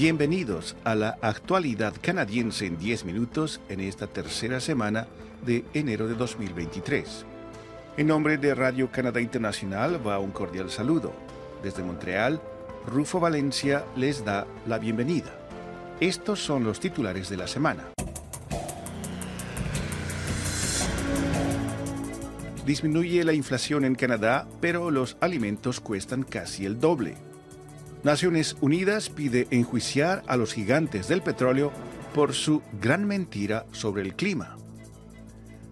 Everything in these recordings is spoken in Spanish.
Bienvenidos a la actualidad canadiense en 10 minutos en esta tercera semana de enero de 2023. En nombre de Radio Canadá Internacional va un cordial saludo. Desde Montreal, Rufo Valencia les da la bienvenida. Estos son los titulares de la semana. Disminuye la inflación en Canadá, pero los alimentos cuestan casi el doble. Naciones Unidas pide enjuiciar a los gigantes del petróleo por su gran mentira sobre el clima.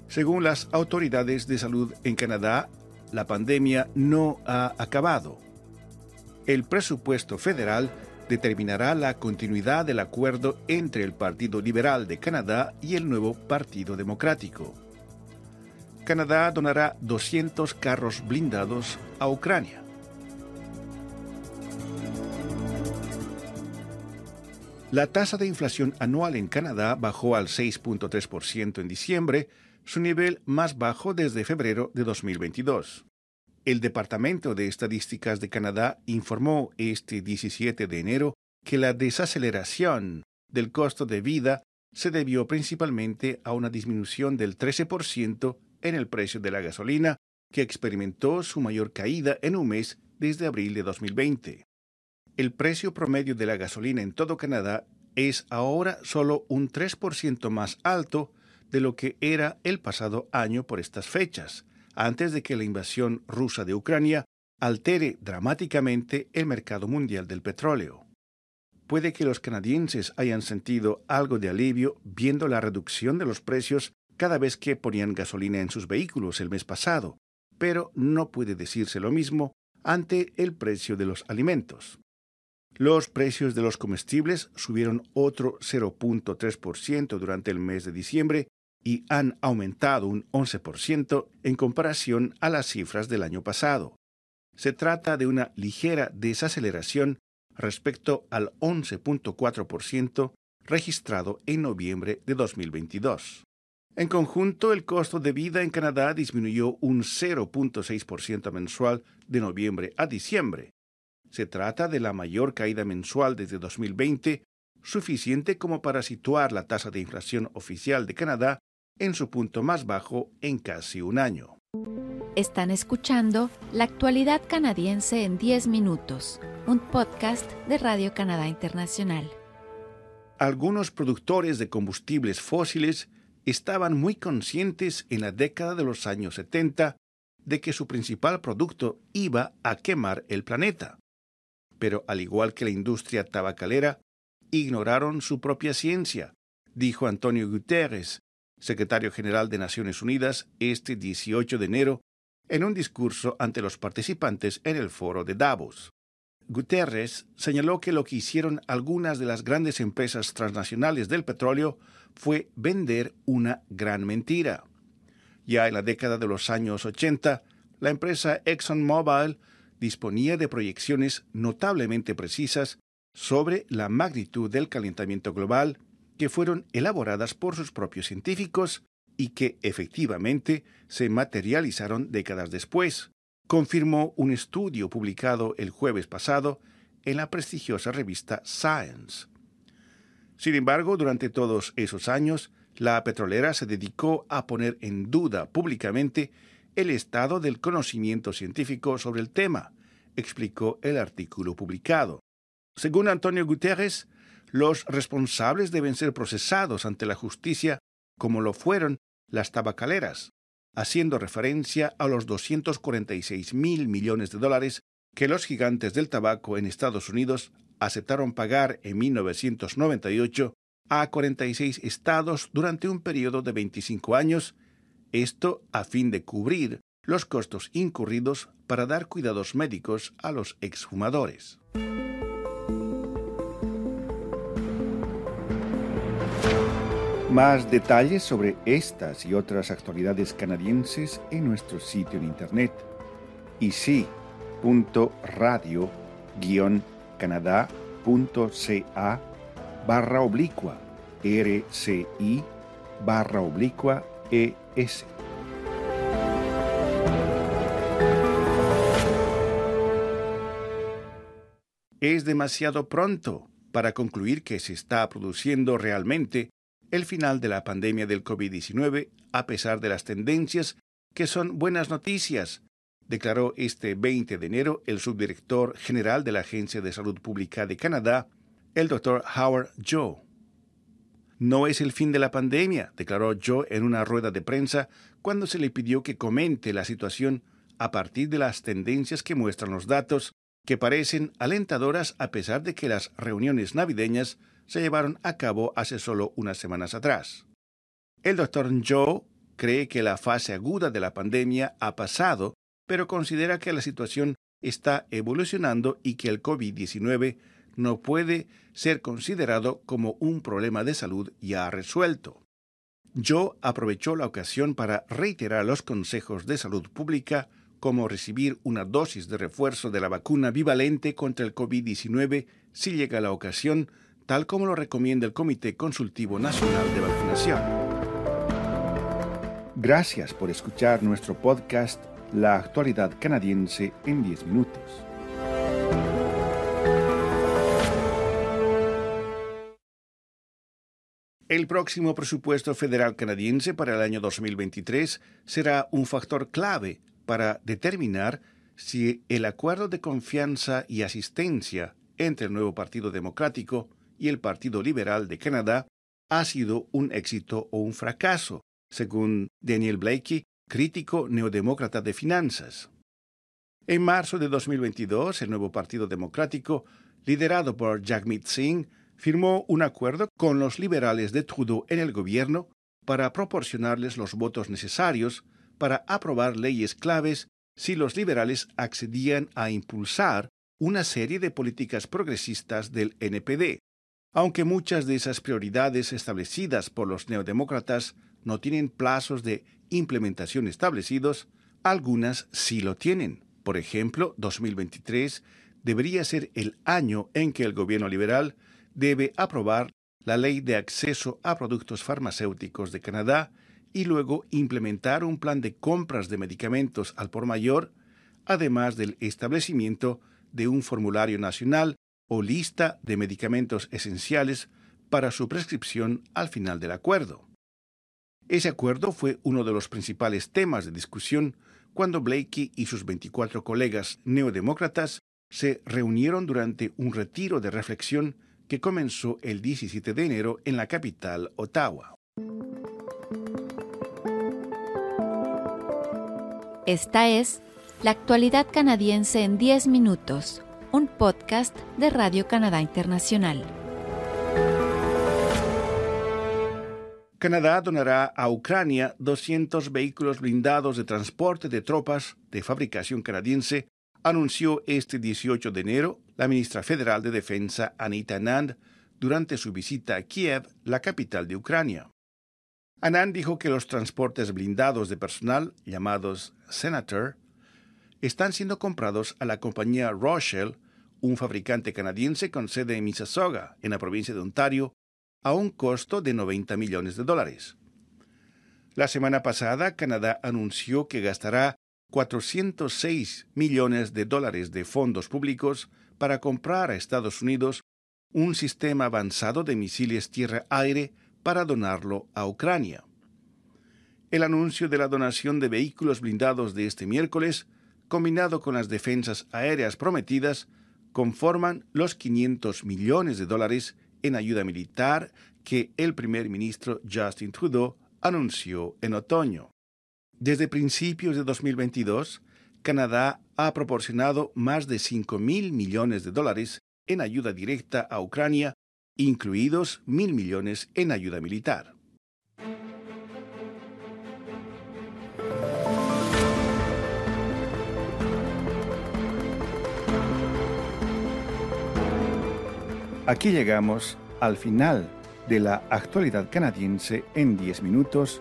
Según las autoridades de salud en Canadá, la pandemia no ha acabado. El presupuesto federal determinará la continuidad del acuerdo entre el Partido Liberal de Canadá y el nuevo Partido Democrático. Canadá donará 200 carros blindados a Ucrania. La tasa de inflación anual en Canadá bajó al 6.3% en diciembre, su nivel más bajo desde febrero de 2022. El Departamento de Estadísticas de Canadá informó este 17 de enero que la desaceleración del costo de vida se debió principalmente a una disminución del 13% en el precio de la gasolina, que experimentó su mayor caída en un mes desde abril de 2020 el precio promedio de la gasolina en todo Canadá es ahora solo un 3% más alto de lo que era el pasado año por estas fechas, antes de que la invasión rusa de Ucrania altere dramáticamente el mercado mundial del petróleo. Puede que los canadienses hayan sentido algo de alivio viendo la reducción de los precios cada vez que ponían gasolina en sus vehículos el mes pasado, pero no puede decirse lo mismo ante el precio de los alimentos. Los precios de los comestibles subieron otro 0.3% durante el mes de diciembre y han aumentado un 11% en comparación a las cifras del año pasado. Se trata de una ligera desaceleración respecto al 11.4% registrado en noviembre de 2022. En conjunto, el costo de vida en Canadá disminuyó un 0.6% mensual de noviembre a diciembre, se trata de la mayor caída mensual desde 2020, suficiente como para situar la tasa de inflación oficial de Canadá en su punto más bajo en casi un año. Están escuchando La actualidad canadiense en 10 minutos, un podcast de Radio Canadá Internacional. Algunos productores de combustibles fósiles estaban muy conscientes en la década de los años 70 de que su principal producto iba a quemar el planeta pero al igual que la industria tabacalera, ignoraron su propia ciencia, dijo Antonio Guterres, secretario general de Naciones Unidas, este 18 de enero, en un discurso ante los participantes en el foro de Davos. Guterres señaló que lo que hicieron algunas de las grandes empresas transnacionales del petróleo fue vender una gran mentira. Ya en la década de los años 80, la empresa ExxonMobil disponía de proyecciones notablemente precisas sobre la magnitud del calentamiento global que fueron elaboradas por sus propios científicos y que efectivamente se materializaron décadas después, confirmó un estudio publicado el jueves pasado en la prestigiosa revista Science. Sin embargo, durante todos esos años, la petrolera se dedicó a poner en duda públicamente el estado del conocimiento científico sobre el tema, explicó el artículo publicado. Según Antonio Guterres, los responsables deben ser procesados ante la justicia como lo fueron las tabacaleras, haciendo referencia a los 246 mil millones de dólares que los gigantes del tabaco en Estados Unidos aceptaron pagar en 1998 a 46 estados durante un periodo de 25 años esto a fin de cubrir los costos incurridos para dar cuidados médicos a los exfumadores. Más detalles sobre estas y otras actualidades canadienses en nuestro sitio de internet ici.radio-canadá.ca barra oblicua RCI barra oblicua ES. Es demasiado pronto, para concluir que se está produciendo realmente el final de la pandemia del COVID-19 a pesar de las tendencias que son buenas noticias, declaró este 20 de enero el subdirector general de la Agencia de Salud Pública de Canadá, el doctor Howard Joe. No es el fin de la pandemia, declaró Joe en una rueda de prensa cuando se le pidió que comente la situación a partir de las tendencias que muestran los datos, que parecen alentadoras a pesar de que las reuniones navideñas se llevaron a cabo hace solo unas semanas atrás. El doctor Joe cree que la fase aguda de la pandemia ha pasado, pero considera que la situación está evolucionando y que el COVID-19 no puede ser considerado como un problema de salud ya resuelto. Joe aprovechó la ocasión para reiterar los consejos de salud pública como recibir una dosis de refuerzo de la vacuna bivalente contra el COVID-19 si llega la ocasión, tal como lo recomienda el Comité Consultivo Nacional de Vacunación. Gracias por escuchar nuestro podcast La actualidad canadiense en 10 minutos. El próximo presupuesto federal canadiense para el año 2023 será un factor clave para determinar si el acuerdo de confianza y asistencia entre el nuevo Partido Democrático y el Partido Liberal de Canadá ha sido un éxito o un fracaso, según Daniel Blakey, crítico neodemócrata de finanzas. En marzo de 2022, el nuevo Partido Democrático, liderado por Jagmeet Singh, firmó un acuerdo con los liberales de Trudeau en el gobierno para proporcionarles los votos necesarios para aprobar leyes claves si los liberales accedían a impulsar una serie de políticas progresistas del NPD, aunque muchas de esas prioridades establecidas por los neodemócratas no tienen plazos de implementación establecidos, algunas sí lo tienen. Por ejemplo, 2023 debería ser el año en que el gobierno liberal debe aprobar la Ley de Acceso a Productos Farmacéuticos de Canadá y luego implementar un plan de compras de medicamentos al por mayor, además del establecimiento de un formulario nacional o lista de medicamentos esenciales para su prescripción al final del acuerdo. Ese acuerdo fue uno de los principales temas de discusión cuando Blakey y sus 24 colegas neodemócratas se reunieron durante un retiro de reflexión que comenzó el 17 de enero en la capital, Ottawa. Esta es La actualidad canadiense en 10 minutos, un podcast de Radio Canadá Internacional. Canadá donará a Ucrania 200 vehículos blindados de transporte de tropas de fabricación canadiense, anunció este 18 de enero la ministra federal de Defensa Anita Anand durante su visita a Kiev, la capital de Ucrania. Anand dijo que los transportes blindados de personal, llamados Senator, están siendo comprados a la compañía Rochelle, un fabricante canadiense con sede en Mississauga, en la provincia de Ontario, a un costo de 90 millones de dólares. La semana pasada, Canadá anunció que gastará 406 millones de dólares de fondos públicos para comprar a Estados Unidos un sistema avanzado de misiles tierra-aire para donarlo a Ucrania. El anuncio de la donación de vehículos blindados de este miércoles, combinado con las defensas aéreas prometidas, conforman los 500 millones de dólares en ayuda militar que el primer ministro Justin Trudeau anunció en otoño. Desde principios de 2022, Canadá ha proporcionado más de 5 mil millones de dólares en ayuda directa a Ucrania incluidos mil millones en ayuda militar. Aquí llegamos al final de la actualidad canadiense en 10 minutos,